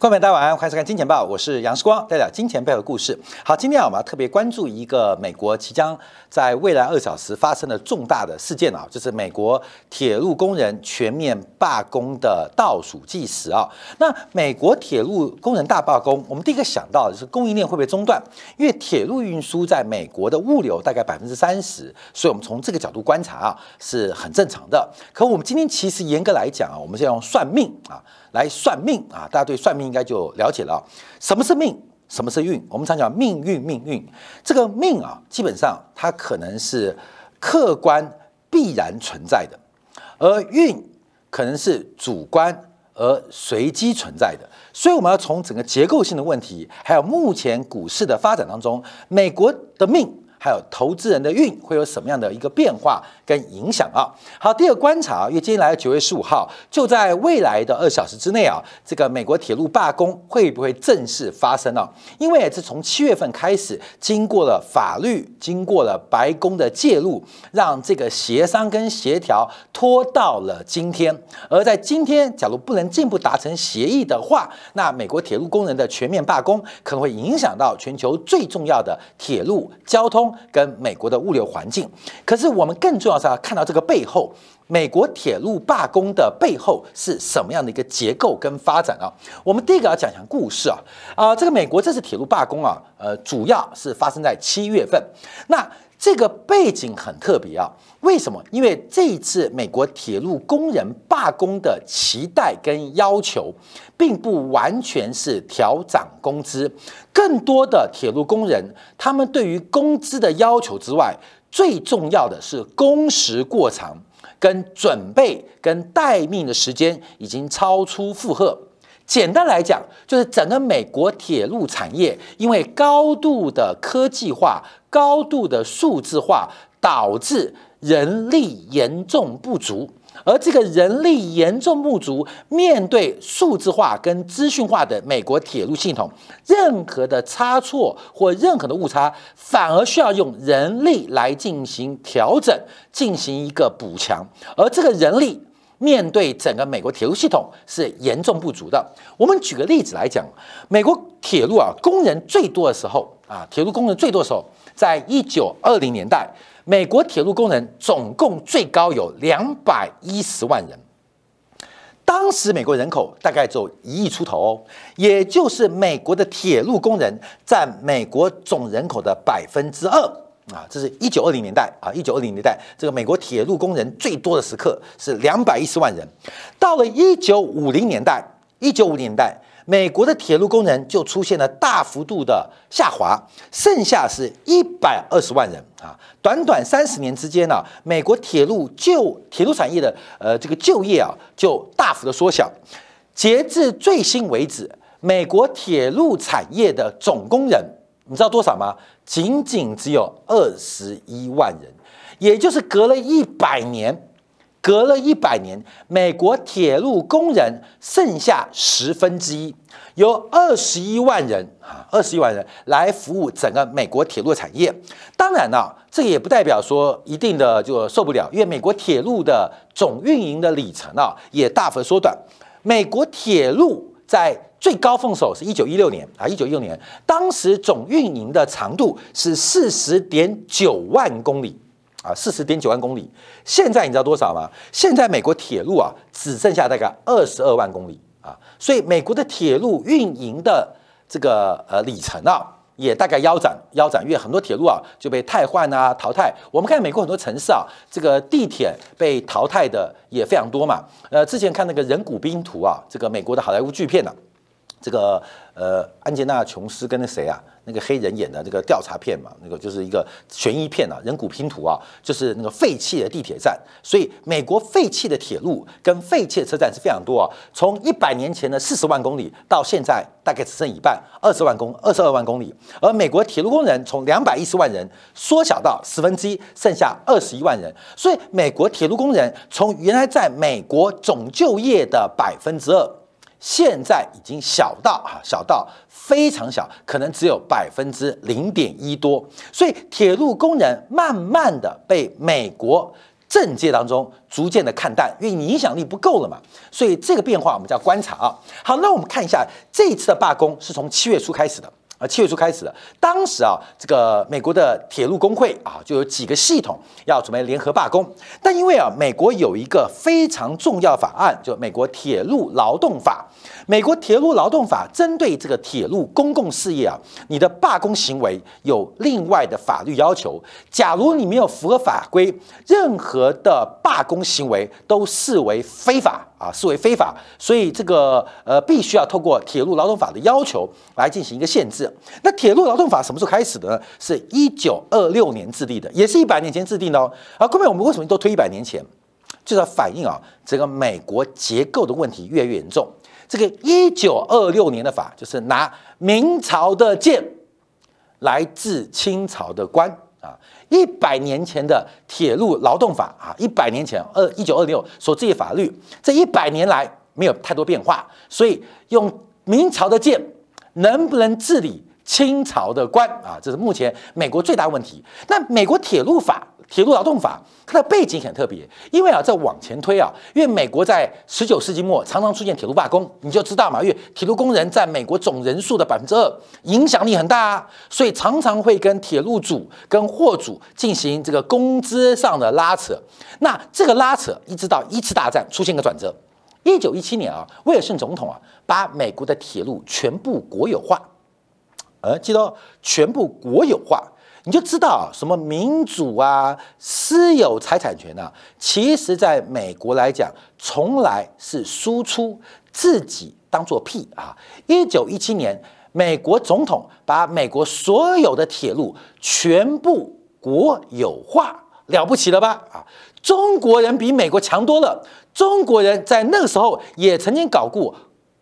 观众朋友大家晚安，欢迎收看《金钱报》，我是杨世光，带来金钱背后的故事。好，今天啊，我们要特别关注一个美国即将在未来二小时发生的重大的事件啊，就是美国铁路工人全面罢工的倒数计时啊。那美国铁路工人大罢工，我们第一个想到的是供应链会不会中断？因为铁路运输在美国的物流大概百分之三十，所以我们从这个角度观察啊，是很正常的。可我们今天其实严格来讲啊，我们是要用算命啊。来算命啊！大家对算命应该就了解了。什么是命？什么是运？我们常讲命运，命运这个命啊，基本上它可能是客观必然存在的，而运可能是主观而随机存在的。所以我们要从整个结构性的问题，还有目前股市的发展当中，美国的命。还有投资人的运会有什么样的一个变化跟影响啊？好，第二个观察，因为接下来九月十五号，就在未来的二小时之内啊，这个美国铁路罢工会不会正式发生呢？因为是从七月份开始，经过了法律，经过了白宫的介入，让这个协商跟协调拖到了今天。而在今天，假如不能进一步达成协议的话，那美国铁路工人的全面罢工可能会影响到全球最重要的铁路交通。跟美国的物流环境，可是我们更重要是要看到这个背后，美国铁路罢工的背后是什么样的一个结构跟发展啊？我们第一个要讲讲故事啊。啊，这个美国这次铁路罢工啊，呃，主要是发生在七月份，那这个背景很特别啊。为什么？因为这一次美国铁路工人罢工的期待跟要求，并不完全是调涨工资，更多的铁路工人他们对于工资的要求之外，最重要的是工时过长，跟准备跟待命的时间已经超出负荷。简单来讲，就是整个美国铁路产业因为高度的科技化、高度的数字化，导致。人力严重不足，而这个人力严重不足，面对数字化跟资讯化的美国铁路系统，任何的差错或任何的误差，反而需要用人力来进行调整，进行一个补强。而这个人力面对整个美国铁路系统是严重不足的。我们举个例子来讲，美国铁路啊，工人最多的时候啊，铁路工人最多的时候，在一九二零年代。美国铁路工人总共最高有两百一十万人，当时美国人口大概只有一亿出头哦，也就是美国的铁路工人占美国总人口的百分之二啊，这是一九二零年代啊，一九二零年代这个美国铁路工人最多的时刻是两百一十万人，到了一九五零年代，一九五零年代。美国的铁路工人就出现了大幅度的下滑，剩下是一百二十万人啊！短短三十年之间呢，美国铁路就铁路产业的呃这个就业啊，就大幅的缩小。截至最新为止，美国铁路产业的总工人，你知道多少吗？仅仅只有二十一万人，也就是隔了一百年。隔了一百年，美国铁路工人剩下十分之一，有二十一万人啊，二十一万人来服务整个美国铁路产业。当然了，这也不代表说一定的就受不了，因为美国铁路的总运营的里程啊也大幅缩短。美国铁路在最高峰时候是一九一六年啊，一九一六年，当时总运营的长度是四十点九万公里。啊，四十点九万公里，现在你知道多少吗？现在美国铁路啊，只剩下大概二十二万公里啊，所以美国的铁路运营的这个呃里程啊，也大概腰斩腰斩，因为很多铁路啊就被汰换啊淘汰。我们看美国很多城市啊，这个地铁被淘汰的也非常多嘛。呃，之前看那个人骨冰图啊，这个美国的好莱坞巨片呢，这个呃安吉娜琼斯跟那谁啊？那个黑人演的这个调查片嘛，那个就是一个悬疑片啊，人骨拼图啊，就是那个废弃的地铁站。所以美国废弃的铁路跟废弃的车站是非常多啊。从一百年前的四十万公里到现在大概只剩一半，二十万公二十二万公里。而美国铁路工人从两百一十万人缩小到十分之一，剩下二十一万人。所以美国铁路工人从原来在美国总就业的百分之二。现在已经小到啊，小到非常小，可能只有百分之零点一多。所以铁路工人慢慢的被美国政界当中逐渐的看淡，因为你影响力不够了嘛。所以这个变化我们叫观察啊。好，那我们看一下这一次的罢工是从七月初开始的。啊，七月初开始的，当时啊，这个美国的铁路工会啊，就有几个系统要准备联合罢工，但因为啊，美国有一个非常重要法案，就美国铁路劳动法。美国铁路劳动法针对这个铁路公共事业啊，你的罢工行为有另外的法律要求。假如你没有符合法规，任何的罢工行为都视为非法啊，视为非法。所以这个呃，必须要透过铁路劳动法的要求来进行一个限制。那铁路劳动法什么时候开始的呢？是一九二六年制定的，也是一百年前制定的哦。啊，各位，我们为什么都推一百年前？就是要反映啊，这个美国结构的问题越来越严重。这个一九二六年的法，就是拿明朝的剑来治清朝的官啊。一百年前的铁路劳动法啊，一百年前二一九二六所制定法律，这一百年来没有太多变化，所以用明朝的剑能不能治理清朝的官啊？这是目前美国最大问题。那美国铁路法。铁路劳动法，它的背景很特别，因为啊，在往前推啊，因为美国在十九世纪末常常出现铁路罢工，你就知道嘛，因为铁路工人占美国总人数的百分之二，影响力很大啊，所以常常会跟铁路主、跟货主进行这个工资上的拉扯。那这个拉扯一直到一次大战出现个转折，一九一七年啊，威尔逊总统啊，把美国的铁路全部国有化，呃，记得全部国有化。你就知道什么民主啊、私有财产权啊，其实在美国来讲，从来是输出自己当做屁啊！一九一七年，美国总统把美国所有的铁路全部国有化，了不起了吧？啊，中国人比美国强多了。中国人在那个时候也曾经搞过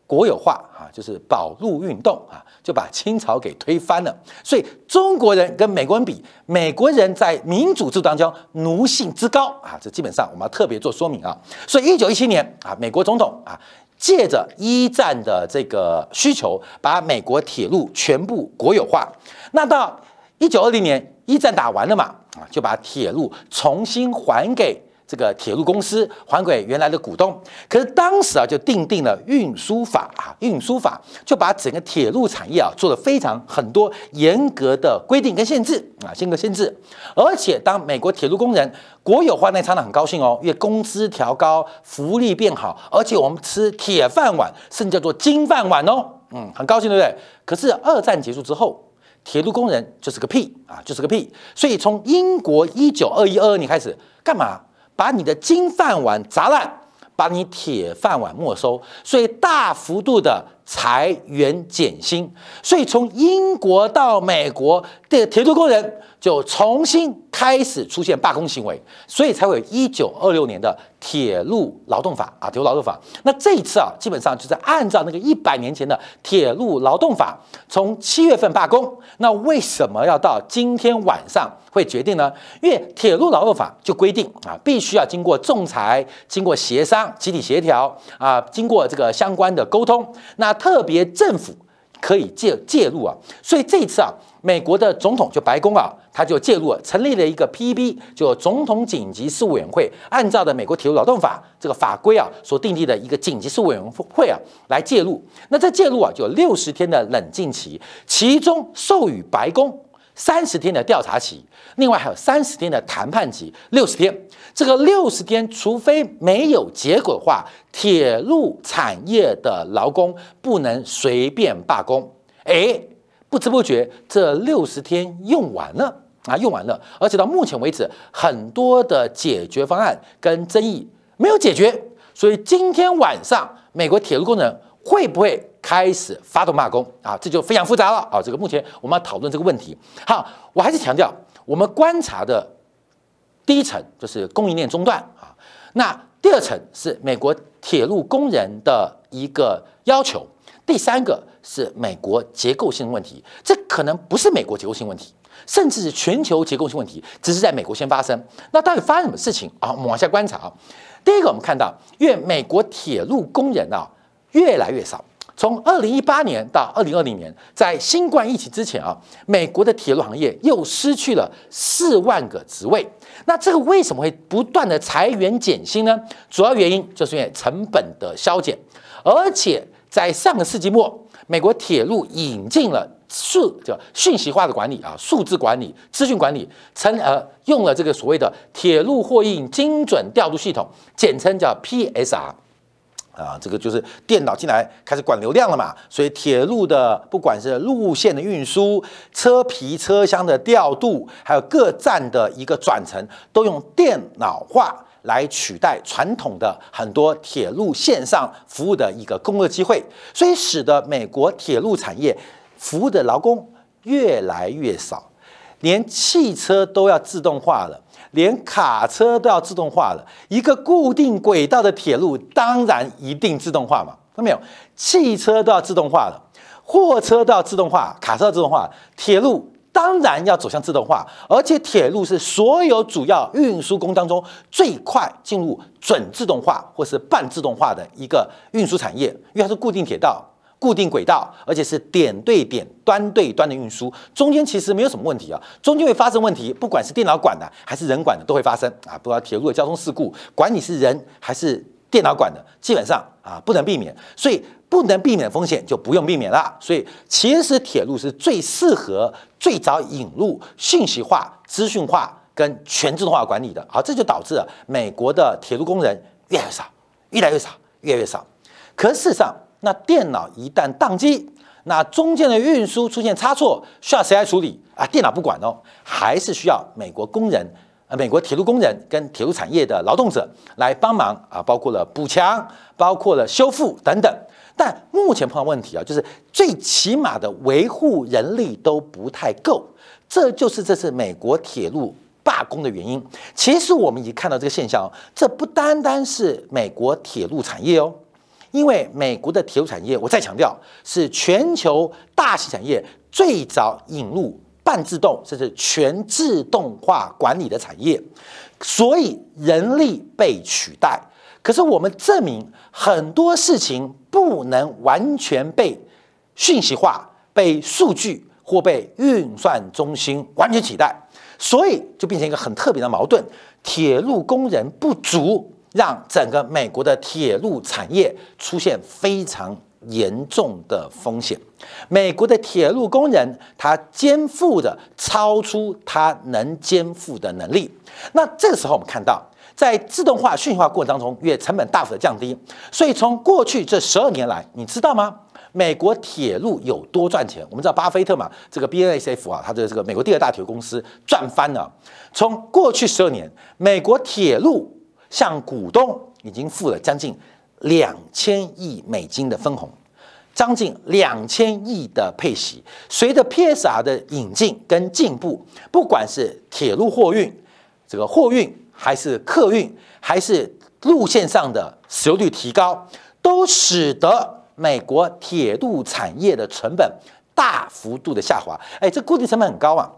国有化啊，就是保路运动啊。就把清朝给推翻了，所以中国人跟美国人比，美国人在民主制度当中奴性之高啊，这基本上我们要特别做说明啊。所以一九一七年啊，美国总统啊，借着一战的这个需求，把美国铁路全部国有化。那到一九二零年，一战打完了嘛，啊，就把铁路重新还给。这个铁路公司还给原来的股东，可是当时啊就定定了运输法啊，运输法就把整个铁路产业啊做了非常很多严格的规定跟限制啊，严格限制。而且当美国铁路工人国有化那场呢，很高兴哦，因为工资调高，福利变好，而且我们吃铁饭碗，甚至叫做金饭碗哦，嗯，很高兴对不对？可是二战结束之后，铁路工人就是个屁啊，就是个屁。所以从英国一九二一二二年开始干嘛？把你的金饭碗砸烂，把你铁饭碗没收，所以大幅度的裁员减薪，所以从英国到美国的铁路工人。就重新开始出现罢工行为，所以才会有一九二六年的铁路劳动法啊，铁路劳动法。那这一次啊，基本上就是按照那个一百年前的铁路劳动法，从七月份罢工。那为什么要到今天晚上会决定呢？因为铁路劳动法就规定啊，必须要经过仲裁、经过协商、集体协调啊，经过这个相关的沟通。那特别政府可以介介入啊，所以这次啊。美国的总统就白宫啊，他就介入了，成立了一个 P.B. 就总统紧急事务委员会，按照的美国铁路劳动法这个法规啊所订立的一个紧急事务委员会啊来介入。那这介入啊就有六十天的冷静期，其中授予白宫三十天的调查期，另外还有三十天的谈判期，六十天。这个六十天，除非没有结果的话，铁路产业的劳工不能随便罢工。哎。不知不觉，这六十天用完了啊，用完了，而且到目前为止，很多的解决方案跟争议没有解决，所以今天晚上美国铁路工人会不会开始发动罢工啊？这就非常复杂了啊！这个目前我们要讨论这个问题。好，我还是强调，我们观察的第一层就是供应链中断啊，那第二层是美国铁路工人的一个要求。第三个是美国结构性问题，这可能不是美国结构性问题，甚至是全球结构性问题，只是在美国先发生。那到底发生什么事情啊？我们往下观察啊。第一个，我们看到，因为美国铁路工人啊越来越少，从二零一八年到二零二零年，在新冠疫情之前啊，美国的铁路行业又失去了四万个职位。那这个为什么会不断的裁员减薪呢？主要原因就是因为成本的削减，而且在上个世纪末，美国铁路引进了数叫讯息化的管理啊，数字管理、资讯管理，成呃用了这个所谓的铁路货运精准调度系统，简称叫 PSR。啊，这个就是电脑进来开始管流量了嘛，所以铁路的不管是路线的运输、车皮车厢的调度，还有各站的一个转乘，都用电脑化来取代传统的很多铁路线上服务的一个工作机会，所以使得美国铁路产业服务的劳工越来越少，连汽车都要自动化了。连卡车都要自动化了，一个固定轨道的铁路当然一定自动化嘛？看到没有？汽车都要自动化了，货车都要自动化，卡车要自动化，铁路当然要走向自动化。而且铁路是所有主要运输工当中最快进入准自动化或是半自动化的一个运输产业，因为它是固定铁道。固定轨道，而且是点对点、端对端的运输，中间其实没有什么问题啊。中间会发生问题，不管是电脑管的还是人管的，都会发生啊。不管铁路的交通事故，管你是人还是电脑管的，基本上啊不能避免。所以不能避免的风险，就不用避免了。所以其实铁路是最适合最早引入信息化、资讯化跟全自动化管理的。好，这就导致了美国的铁路工人越来越少，越来越少，越来越少。可事实上，那电脑一旦宕机，那中间的运输出现差错，需要谁来处理啊？电脑不管哦，还是需要美国工人、呃，美国铁路工人跟铁路产业的劳动者来帮忙啊，包括了补强，包括了修复等等。但目前碰到问题啊，就是最起码的维护人力都不太够，这就是这次美国铁路罢工的原因。其实我们已经看到这个现象，这不单单是美国铁路产业哦。因为美国的铁路产业，我再强调，是全球大型产业最早引入半自动甚至全自动化管理的产业，所以人力被取代。可是我们证明很多事情不能完全被讯息化、被数据或被运算中心完全取代，所以就变成一个很特别的矛盾：铁路工人不足。让整个美国的铁路产业出现非常严重的风险。美国的铁路工人他肩负的超出他能肩负的能力。那这个时候我们看到，在自动化、讯息化过程当中，也成本大幅的降低，所以从过去这十二年来，你知道吗？美国铁路有多赚钱？我们知道巴菲特嘛，这个 BNSF 啊，他的这个美国第二大铁路公司赚翻了。从过去十二年，美国铁路向股东已经付了将近两千亿美金的分红，将近两千亿的配息。随着 PSR 的引进跟进步，不管是铁路货运、这个货运，还是客运，还是路线上的使用率提高，都使得美国铁路产业的成本大幅度的下滑。哎，这固定成本很高啊。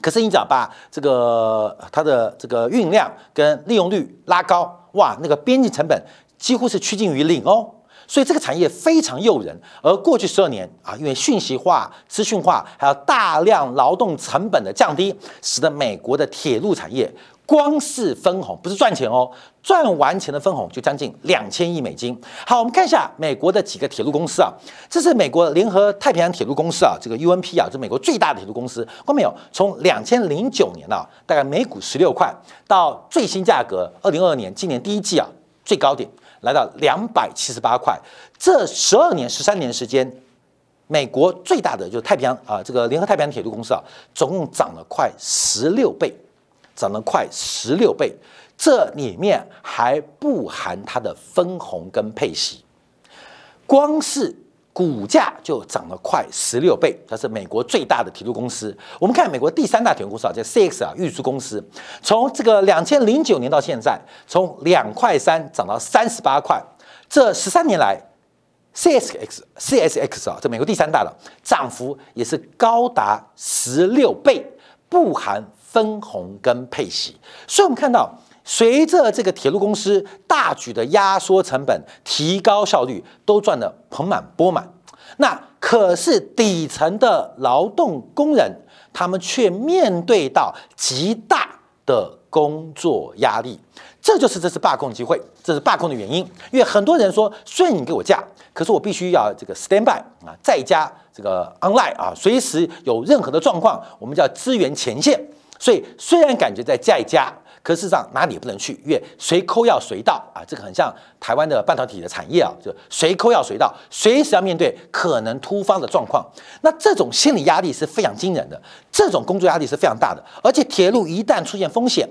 可是你只要把这个它的这个运量跟利用率拉高，哇，那个边际成本几乎是趋近于零哦。所以这个产业非常诱人。而过去十二年啊，因为信息化、资讯化，还有大量劳动成本的降低，使得美国的铁路产业。光是分红不是赚钱哦，赚完钱的分红就将近两千亿美金。好，我们看一下美国的几个铁路公司啊，这是美国联合太平洋铁路公司啊，这个 UNP 啊，这美国最大的铁路公司。看到没有？从两千零九年啊，大概每股十六块，到最新价格二零二二年今年第一季啊，最高点来到两百七十八块。这十二年、十三年时间，美国最大的就是太平洋啊，这个联合太平洋铁路公司啊，总共涨了快十六倍。涨了快十六倍，这里面还不含它的分红跟配息，光是股价就涨了快十六倍。它是美国最大的铁路公司。我们看美国第三大铁路公司啊，叫 CX 啊运输公司，从这个两千零九年到现在，从两块三涨到三十八块，这十三年来，CSX CSX 啊，这美国第三大的涨幅也是高达十六倍，不含。分红跟配息，所以我们看到随着这个铁路公司大举的压缩成本、提高效率，都赚得盆满钵满。那可是底层的劳动工人，他们却面对到极大的工作压力。这就是这次罢工机会，这是罢工的原因。因为很多人说，虽然你给我假，可是我必须要这个 stand by 啊，在家这个 online 啊，随时有任何的状况，我们叫支援前线。所以虽然感觉在在家，可事实上哪里也不能去，因为随抠要随到？啊，这个很像台湾的半导体的产业啊，就随抠要随到，随时要面对可能突发的状况。那这种心理压力是非常惊人的，这种工作压力是非常大的，而且铁路一旦出现风险。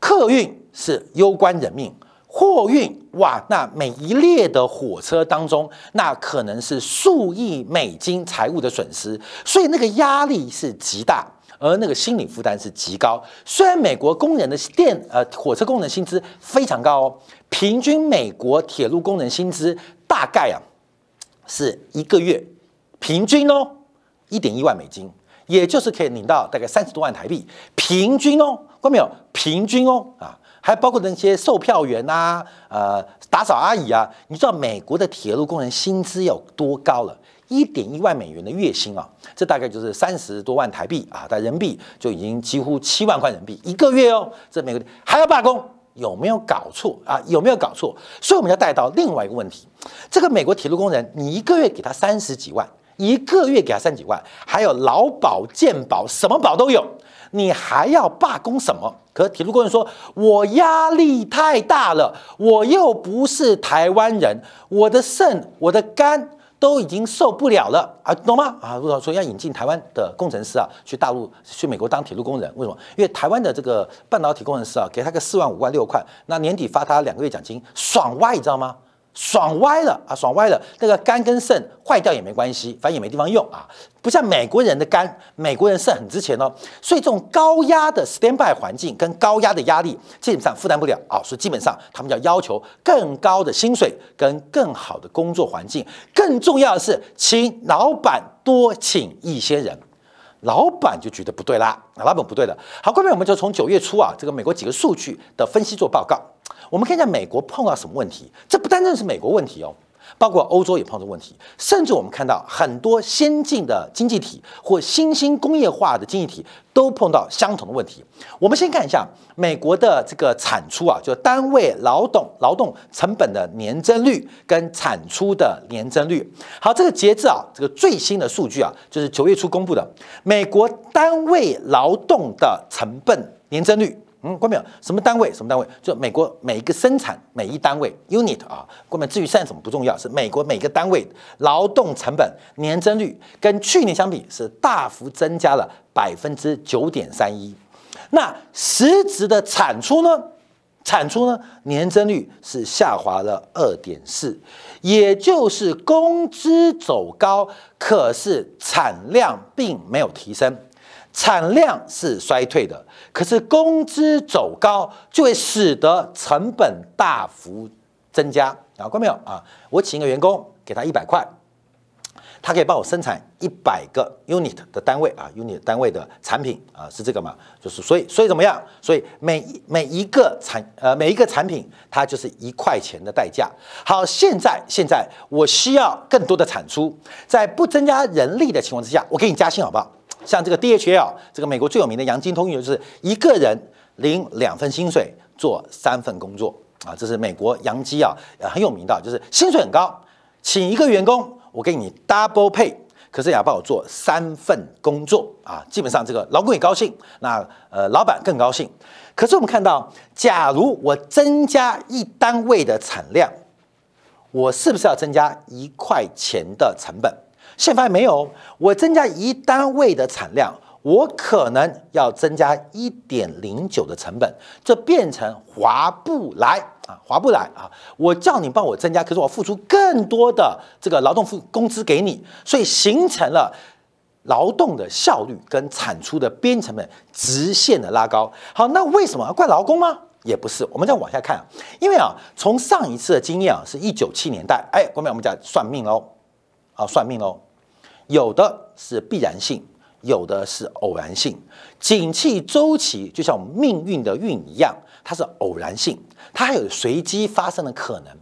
客运是攸关人命，货运哇，那每一列的火车当中，那可能是数亿美金财务的损失，所以那个压力是极大，而那个心理负担是极高。虽然美国工人的电呃火车工人薪资非常高哦，平均美国铁路工人薪资大概啊是一个月平均哦一点一万美金，也就是可以领到大概三十多万台币，平均哦。看到没有？平均哦，啊，还包括那些售票员呐，呃，打扫阿姨啊，你知道美国的铁路工人薪资有多高了？一点一万美元的月薪啊，这大概就是三十多万台币啊，在人民币就已经几乎七万块人民币一个月哦。这美国还要罢工，有没有搞错啊？有没有搞错？所以我们要带到另外一个问题：这个美国铁路工人，你一个月给他三十几万，一个月给他三几万，还有劳保、健保，什么保都有。你还要罢工什么？可铁路工人说：“我压力太大了，我又不是台湾人，我的肾、我的肝都已经受不了了啊，懂吗？啊，如果说要引进台湾的工程师啊，去大陆、去美国当铁路工人，为什么？因为台湾的这个半导体工程师啊，给他个四万、五万、六块，那年底发他两个月奖金，爽歪，你知道吗？”爽歪了啊，爽歪了！那个肝跟肾坏掉也没关系，反正也没地方用啊。不像美国人的肝，美国人肾很值钱哦。所以这种高压的 standby 环境跟高压的压力，基本上负担不了啊。所以基本上他们要要求更高的薪水跟更好的工作环境。更重要的是，请老板多请一些人。老板就觉得不对啦，老板不对的。好，各位，我们就从九月初啊，这个美国几个数据的分析做报告。我们看一下美国碰到什么问题？这不单单是美国问题哦，包括欧洲也碰到问题，甚至我们看到很多先进的经济体或新兴工业化的经济体都碰到相同的问题。我们先看一下美国的这个产出啊，就单位劳动劳动成本的年增率跟产出的年增率。好，这个截至啊，这个最新的数据啊，就是九月初公布的美国单位劳动的成本年增率。嗯，关没有？什么单位？什么单位？就美国每一个生产每一单位 unit 啊，关没至于算什么不重要，是美国每个单位劳动成本年增率跟去年相比是大幅增加了百分之九点三一。那实质的产出呢？产出呢？年增率是下滑了二点四，也就是工资走高，可是产量并没有提升。产量是衰退的，可是工资走高就会使得成本大幅增加啊！看到没有啊？我请一个员工，给他一百块，他可以帮我生产一百个 unit 的单位啊，unit 单位的产品啊，是这个嘛？就是所以所以怎么样？所以每每一个产呃每一个产品，它就是一块钱的代价。好，现在现在我需要更多的产出，在不增加人力的情况之下，我给你加薪好不好？像这个 DHL，这个美国最有名的洋金通运，就是一个人领两份薪水做三份工作啊，这是美国洋基啊，很有名的，就是薪水很高，请一个员工，我给你 double pay，可是也要帮我做三份工作啊，基本上这个劳工也高兴，那呃老板更高兴。可是我们看到，假如我增加一单位的产量，我是不是要增加一块钱的成本？现发现没有，我增加一单位的产量，我可能要增加一点零九的成本，这变成划不来啊，划不来啊！我叫你帮我增加，可是我付出更多的这个劳动付工资给你，所以形成了劳动的效率跟产出的边成本直线的拉高。好，那为什么怪劳工吗？也不是，我们再往下看，因为啊，从上一次的经验啊，是一九七年代，哎，后面我们讲算命喽，啊，算命喽。有的是必然性，有的是偶然性。景气周期就像命运的运一样，它是偶然性，它还有随机发生的可能。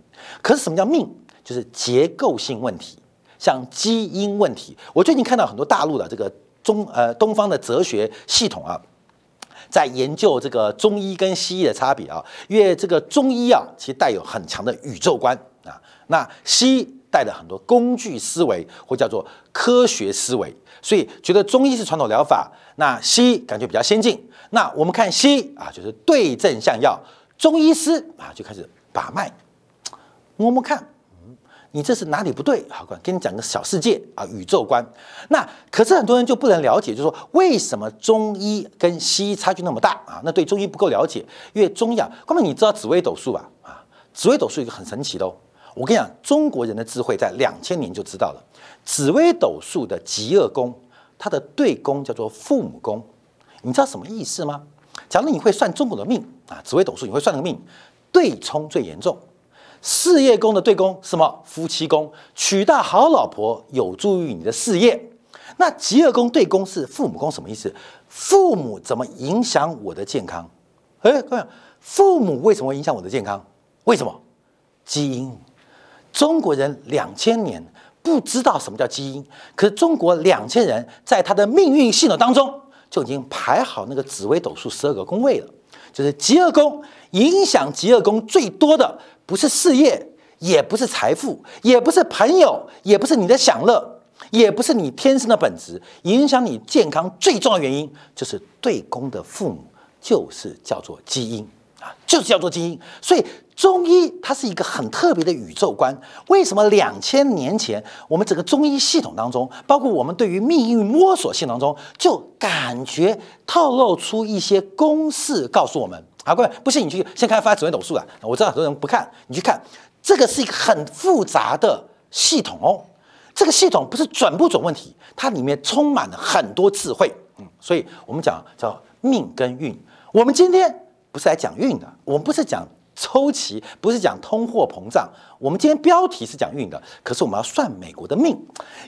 可是什么叫命？就是结构性问题，像基因问题。我最近看到很多大陆的这个中呃东方的哲学系统啊，在研究这个中医跟西医的差别啊，因为这个中医啊其实带有很强的宇宙观啊，那西医带的很多工具思维或叫做科学思维，所以觉得中医是传统疗法，那西医感觉比较先进。那我们看西医啊，就是对症下药，中医师啊就开始把脉。摸摸看，嗯，你这是哪里不对？好，跟你讲个小世界啊，宇宙观。那可是很多人就不能了解，就是说为什么中医跟西医差距那么大啊？那对中医不够了解，因为中医啊，哥们，你知道紫微斗数吧？啊，紫微斗数一个很神奇的哦。我跟你讲，中国人的智慧在两千年就知道了。紫微斗数的极恶宫，它的对宫叫做父母宫，你知道什么意思吗？假如你会算中国的命啊，紫微斗数你会算个命，对冲最严重。事业宫的对宫什么？夫妻宫，娶到好老婆有助于你的事业。那极恶宫对宫是父母宫，什么意思？父母怎么影响我的健康？哎，各位，父母为什么影响我的健康？为什么？基因。中国人两千年不知道什么叫基因，可是中国两千人在他的命运系统当中就已经排好那个紫微斗数十二个宫位了，就是极恶宫影响极恶宫最多的。不是事业，也不是财富，也不是朋友，也不是你的享乐，也不是你天生的本质。影响你健康最重要的原因，就是对宫的父母，就是叫做基因就是叫做精英。所以中医它是一个很特别的宇宙观。为什么两千年前我们整个中医系统当中，包括我们对于命运摸索系统当中，就感觉透露出一些公式，告诉我们。好，各位，不信你去先看发紫微斗数啊！我知道很多人不看，你去看，这个是一个很复杂的系统哦。这个系统不是准不准问题，它里面充满了很多智慧。嗯，所以我们讲叫命跟运。我们今天不是来讲运的，我们不是讲周期，不是讲通货膨胀。我们今天标题是讲运的，可是我们要算美国的命，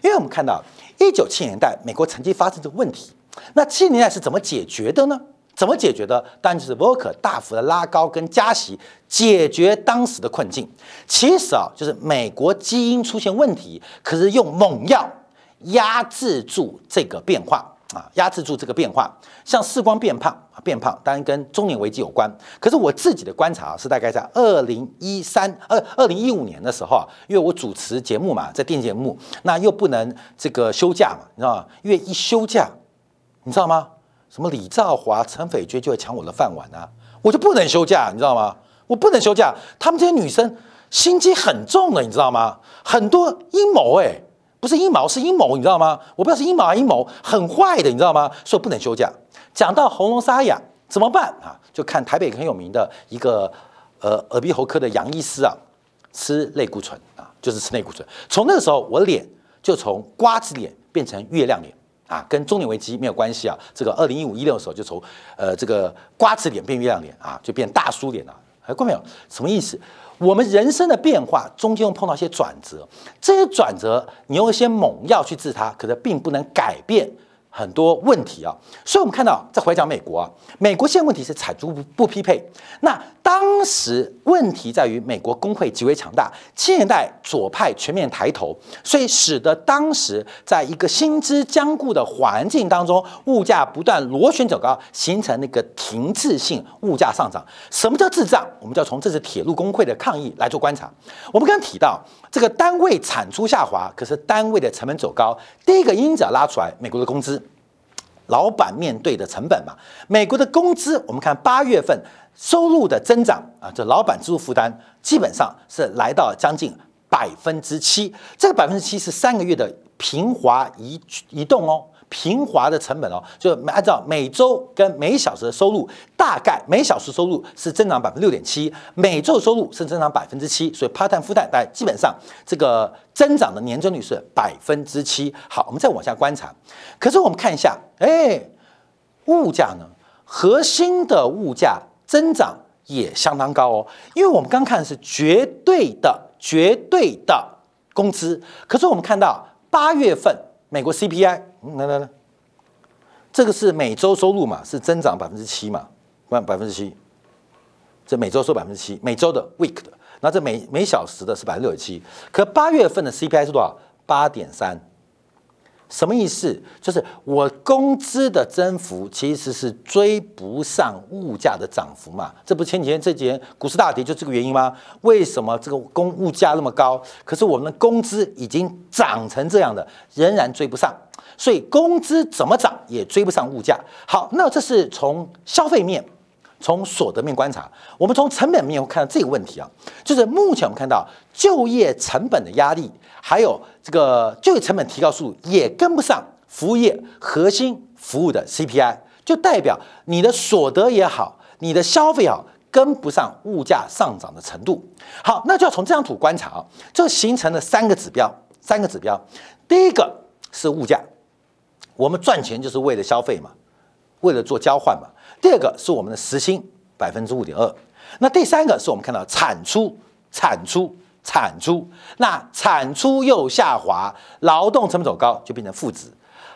因为我们看到一九七年代美国曾经发生这个问题，那七年代是怎么解决的呢？怎么解决的？当然就是沃克大幅的拉高跟加息，解决当时的困境。其实啊，就是美国基因出现问题，可是用猛药压制住这个变化啊，压制住这个变化。像视光变胖啊，变胖当然跟中年危机有关。可是我自己的观察是大概在二零一三二二零一五年的时候啊，因为我主持节目嘛，在电节目，那又不能这个休假嘛，你知道吗？因为一休假，你知道吗？什么李兆华、陈斐娟就会抢我的饭碗啊！我就不能休假，你知道吗？我不能休假。他们这些女生心机很重的，你知道吗？很多阴谋，哎，不是阴谋，是阴谋，你知道吗？我不知道是阴谋还是阴谋，很坏的，你知道吗？所以不能休假。讲到喉咙沙哑怎么办啊？就看台北很有名的一个呃耳鼻喉科的杨医师啊，吃类固醇啊，就是吃类固醇。从那个时候，我脸就从瓜子脸变成月亮脸。啊，跟中年危机没有关系啊。这个二零一五一六的时候，就从呃这个瓜子脸变月亮脸啊，就变大叔脸了。哎，过没有？什么意思？我们人生的变化中间会碰到一些转折，这些转折你用一些猛药去治它，可是并不能改变。很多问题啊，所以我们看到，再回讲美国啊，美国现在问题是产出不不匹配。那当时问题在于美国工会极为强大，七年代左派全面抬头，所以使得当时在一个薪资僵固的环境当中，物价不断螺旋走高，形成那个停滞性物价上涨。什么叫滞胀？我们就要从这次铁路工会的抗议来做观察。我们刚刚提到这个单位产出下滑，可是单位的成本走高，第一个因子拉出来，美国的工资。老板面对的成本嘛，美国的工资，我们看八月份收入的增长啊，这老板支出负担基本上是来到将近百分之七，这个百分之七是三个月的平滑移移动哦。平滑的成本哦，就按照每周跟每小时的收入，大概每小时收入是增长百分之六点七，每周收入是增长百分之七，所以 part time full time 大概基本上这个增长的年增率是百分之七。好，我们再往下观察，可是我们看一下，哎，物价呢，核心的物价增长也相当高哦，因为我们刚看的是绝对的绝对的工资，可是我们看到八月份美国 CPI。来来来，这个是每周收入嘛，是增长百分之七嘛，百百分之七。这每周收百分之七，每周的 week 的，那这每每小时的是百分之六十七。可八月份的 CPI 是多少？八点三。什么意思？就是我工资的增幅其实是追不上物价的涨幅嘛？这不前几天这几天股市大跌就这个原因吗？为什么这个工物价那么高，可是我们的工资已经涨成这样的，仍然追不上？所以工资怎么涨也追不上物价。好，那这是从消费面。从所得面观察，我们从成本面会看到这个问题啊，就是目前我们看到就业成本的压力，还有这个就业成本提高速度也跟不上服务业核心服务的 CPI，就代表你的所得也好，你的消费好跟不上物价上涨的程度。好，那就要从这张图观察啊，这形成了三个指标，三个指标，第一个是物价，我们赚钱就是为了消费嘛，为了做交换嘛。第二个是我们的时薪百分之五点二，那第三个是我们看到产出、产出、产出，那产出又下滑，劳动成本走高，就变成负值。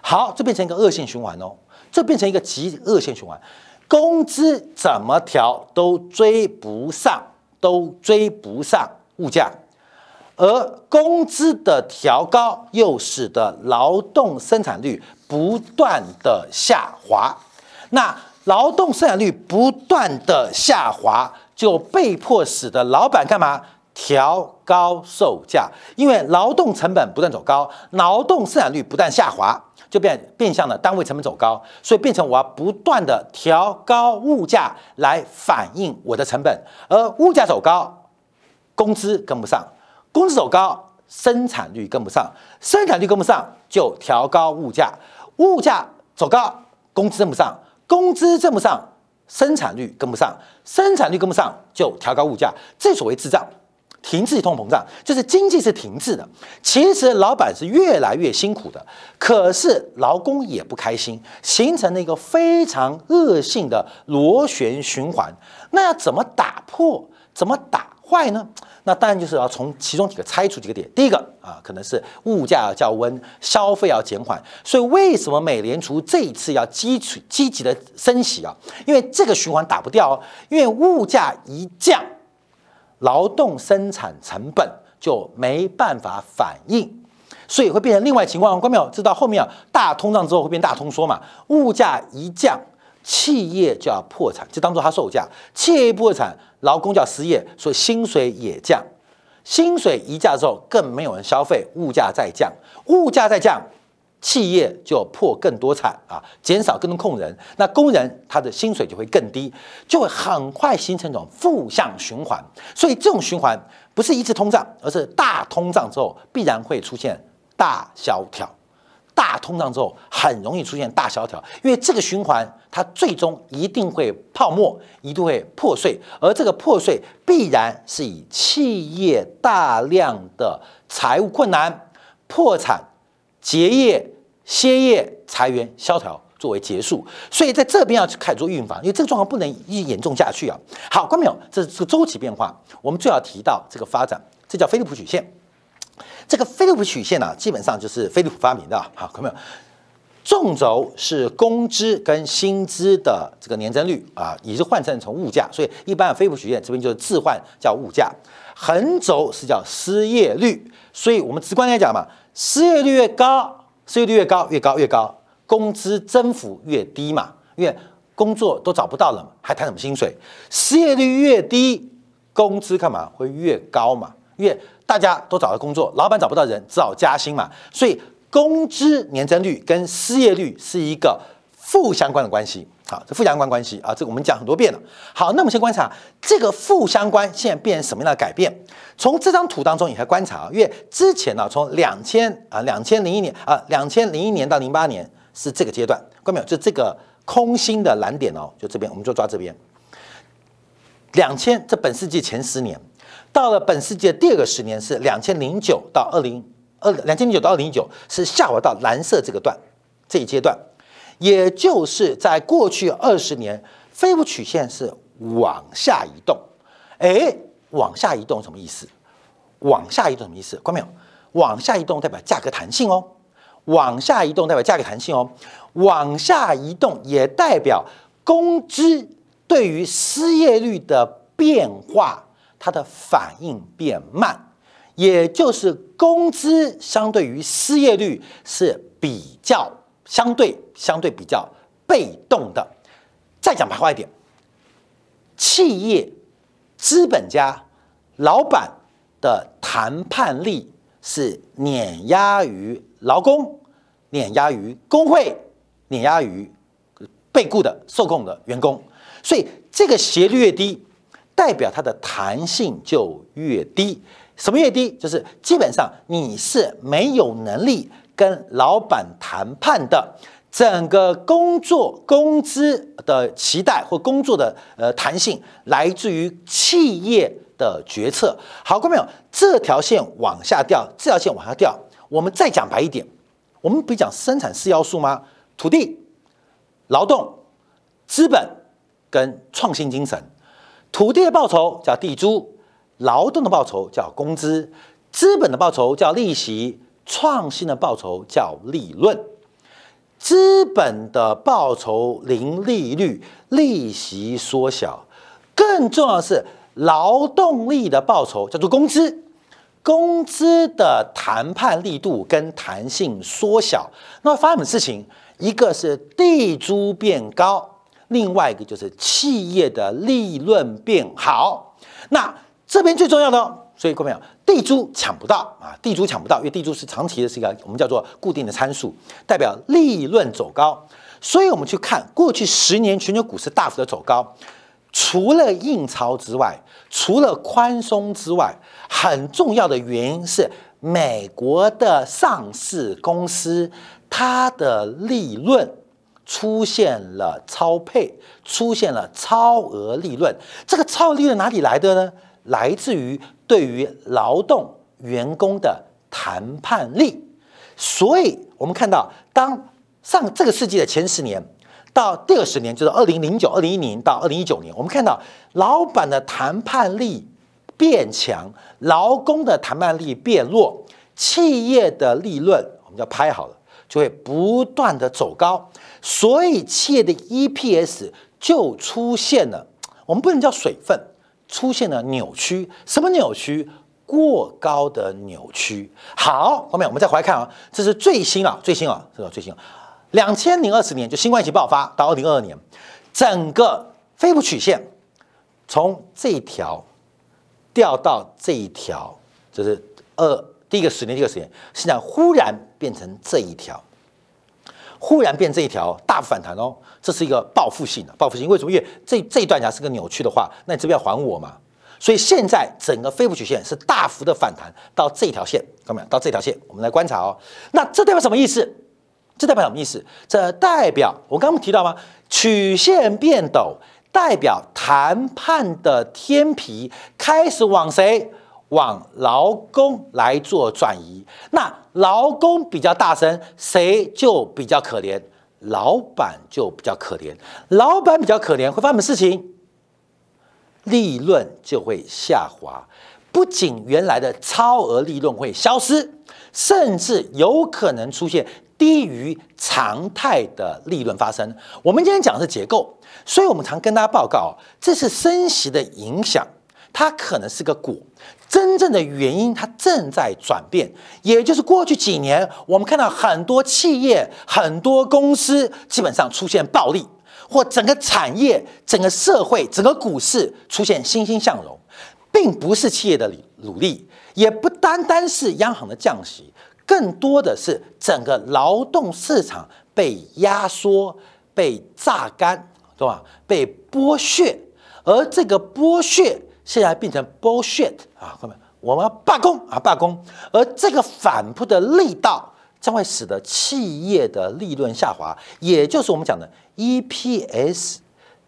好，这变成一个恶性循环哦，这变成一个极恶性循环，工资怎么调都追不上，都追不上物价，而工资的调高又使得劳动生产率不断的下滑，那。劳动生产率不断的下滑，就被迫使得老板干嘛？调高售价，因为劳动成本不断走高，劳动生产率不断下滑，就变变相的单位成本走高，所以变成我要不断的调高物价来反映我的成本，而物价走高，工资跟不上，工资走高，生产率跟不上，生产率跟不上就调高物价，物价走高，工资跟不上。工资跟不上，生产率跟不上，生产率跟不上就调高物价，这所谓滞胀、停滞通膨胀，就是经济是停滞的。其实老板是越来越辛苦的，可是劳工也不开心，形成了一个非常恶性的螺旋循环。那要怎么打破？怎么打坏呢？那当然就是要从其中几个拆除几个点。第一个啊，可能是物价要降温，消费要减缓。所以为什么美联储这一次要积储积极的升息啊？因为这个循环打不掉哦。因为物价一降，劳动生产成本就没办法反应，所以会变成另外情况。关没有？知道后面啊，大通胀之后会变大通缩嘛？物价一降。企业就要破产，就当做它售价。企业一破产，劳工就要失业，所以薪水也降。薪水一降之后，更没有人消费，物价再降，物价再降，企业就破更多产啊，减少更多工人，那工人他的薪水就会更低，就会很快形成一种负向循环。所以这种循环不是一次通胀，而是大通胀之后必然会出现大萧条。大通胀之后，很容易出现大萧条，因为这个循环它最终一定会泡沫，一定会破碎，而这个破碎必然是以企业大量的财务困难、破产、结业、歇业、裁员、萧条作为结束。所以在这边要开始做预防，因为这个状况不能一严重下去啊。好，观众朋友，这是个周期变化，我们最好提到这个发展，这叫菲利普曲线。这个菲利普曲线呢，基本上就是菲利普发明的。啊好，看到没有？纵轴是工资跟薪资的这个年增率啊，也是换算成物价，所以一般的菲利普曲线这边就是置换叫物价。横轴是叫失业率，所以我们直观来讲嘛，失业率越高，失业率越高，越高越高，工资增幅越低嘛，因为工作都找不到了嘛，还谈什么薪水？失业率越低，工资干嘛会越高嘛？因为大家都找到工作，老板找不到人，只好加薪嘛。所以工资年增率跟失业率是一个负相关的关系。好，这负相关关系啊，这个我们讲很多遍了。好，那我们先观察这个负相关现在变成什么样的改变？从这张图当中，你可以观察啊，因为之前呢，从两千啊两千零一年啊两千零一年到零八年是这个阶段，看到没有？就这个空心的蓝点哦，就这边，我们就抓这边。两千，这本世纪前十年。到了本世纪的第二个十年是两千零九到二零二两千零九到二零一九是下滑到蓝色这个段这一阶段，也就是在过去二十年，菲普曲线是往下移动。哎，往下移动什么意思？往下移动什么意思？看没有？往下移动代表价格弹性哦。往下移动代表价格弹性哦，往下移动也代表工资对于失业率的变化，它的反应变慢，也就是工资相对于失业率是比较相对相对比较被动的。再讲白话一点，企业资本家老板的谈判力是碾压于劳工，碾压于工会，碾压于被雇的受控的员工，所以这个斜率越低，代表它的弹性就越低。什么越低？就是基本上你是没有能力跟老板谈判的。整个工作工资的期待或工作的呃弹性，来自于企业的决策。好，各位朋友，这条线往下掉，这条线往下掉。我们再讲白一点，我们不讲生产四要素吗？土地、劳动、资本跟创新精神。土地的报酬叫地租，劳动的报酬叫工资，资本的报酬叫利息，创新的报酬叫利润。资本的报酬零利率，利息缩小，更重要的是劳动力的报酬叫做工资，工资的谈判力度跟弹性缩小。那发生什么事情？一个是地租变高，另外一个就是企业的利润变好。那这边最重要的。所以各位朋友，地租抢不到啊！地租抢不到，因为地租是长期的，是一个我们叫做固定的参数，代表利润走高。所以我们去看过去十年全球股市大幅的走高，除了印钞之外，除了宽松之外，很重要的原因是美国的上市公司它的利润出现了超配，出现了超额利润。这个超额利润哪里来的呢？来自于对于劳动员工的谈判力，所以我们看到，当上这个世纪的前十年到第二十年，就是二零零九、二零一零到二零一九年，我们看到老板的谈判力变强，劳工的谈判力变弱，企业的利润我们叫拍好了，就会不断的走高，所以企业的 EPS 就出现了，我们不能叫水分。出现了扭曲，什么扭曲？过高的扭曲。好，后面我们再回来看啊，这是最新啊，最新啊，这个最新。两千零二十年就新冠疫情爆发到二零二二年，整个肺部曲线从这一条掉到这一条，就是二第一个十年，第二个十年，现在忽然变成这一条。忽然变这一条大反弹哦，这是一个报复性的报复性。为什么？因为这这一段牙是个扭曲的话，那你这边要还我嘛？所以现在整个飞幅曲线是大幅的反弹到这条线，看到没有？到这条线，我们来观察哦。那这代表什么意思？这代表什么意思？这代表我刚刚提到吗？曲线变陡，代表谈判的天皮开始往谁？往劳工来做转移，那劳工比较大声，谁就比较可怜？老板就比较可怜，老板比较可怜，会发生什么事情？利润就会下滑，不仅原来的超额利润会消失，甚至有可能出现低于常态的利润发生。我们今天讲的是结构，所以我们常跟大家报告，这是升息的影响。它可能是个果，真正的原因它正在转变，也就是过去几年我们看到很多企业、很多公司基本上出现暴利，或整个产业、整个社会、整个股市出现欣欣向荣，并不是企业的努力，也不单单是央行的降息，更多的是整个劳动市场被压缩、被榨干，对吧？被剥削，而这个剥削。现在变成 bullshit 啊！后面，我们要罢工啊！罢工，而这个反扑的力道将会使得企业的利润下滑，也就是我们讲的 EPS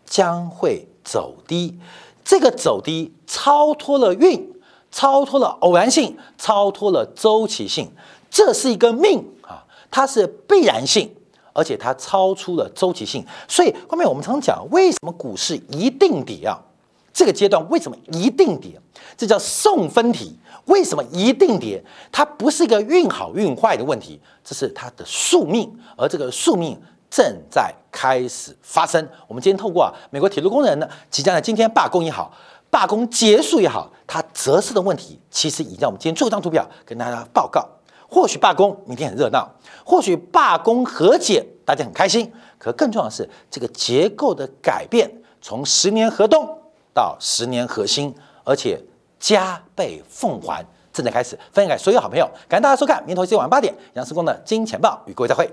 将会走低。这个走低超脱了运，超脱了偶然性，超脱了周期性，这是一个命啊！它是必然性，而且它超出了周期性。所以后面我们常讲，为什么股市一定跌啊？这个阶段为什么一定跌？这叫送分题。为什么一定跌？它不是一个运好运坏的问题，这是它的宿命，而这个宿命正在开始发生。我们今天透过啊，美国铁路工人呢，即将在今天罢工也好，罢工结束也好，它折射的问题，其实已经在我们今天最后一张图表跟大家报告。或许罢工明天很热闹，或许罢工和解大家很开心，可更重要的是这个结构的改变，从十年河东到十年核心，而且加倍奉还正在开始。分享给所有好朋友，感谢大家收看《明头新晚八点》，杨思光的金钱豹与各位再会。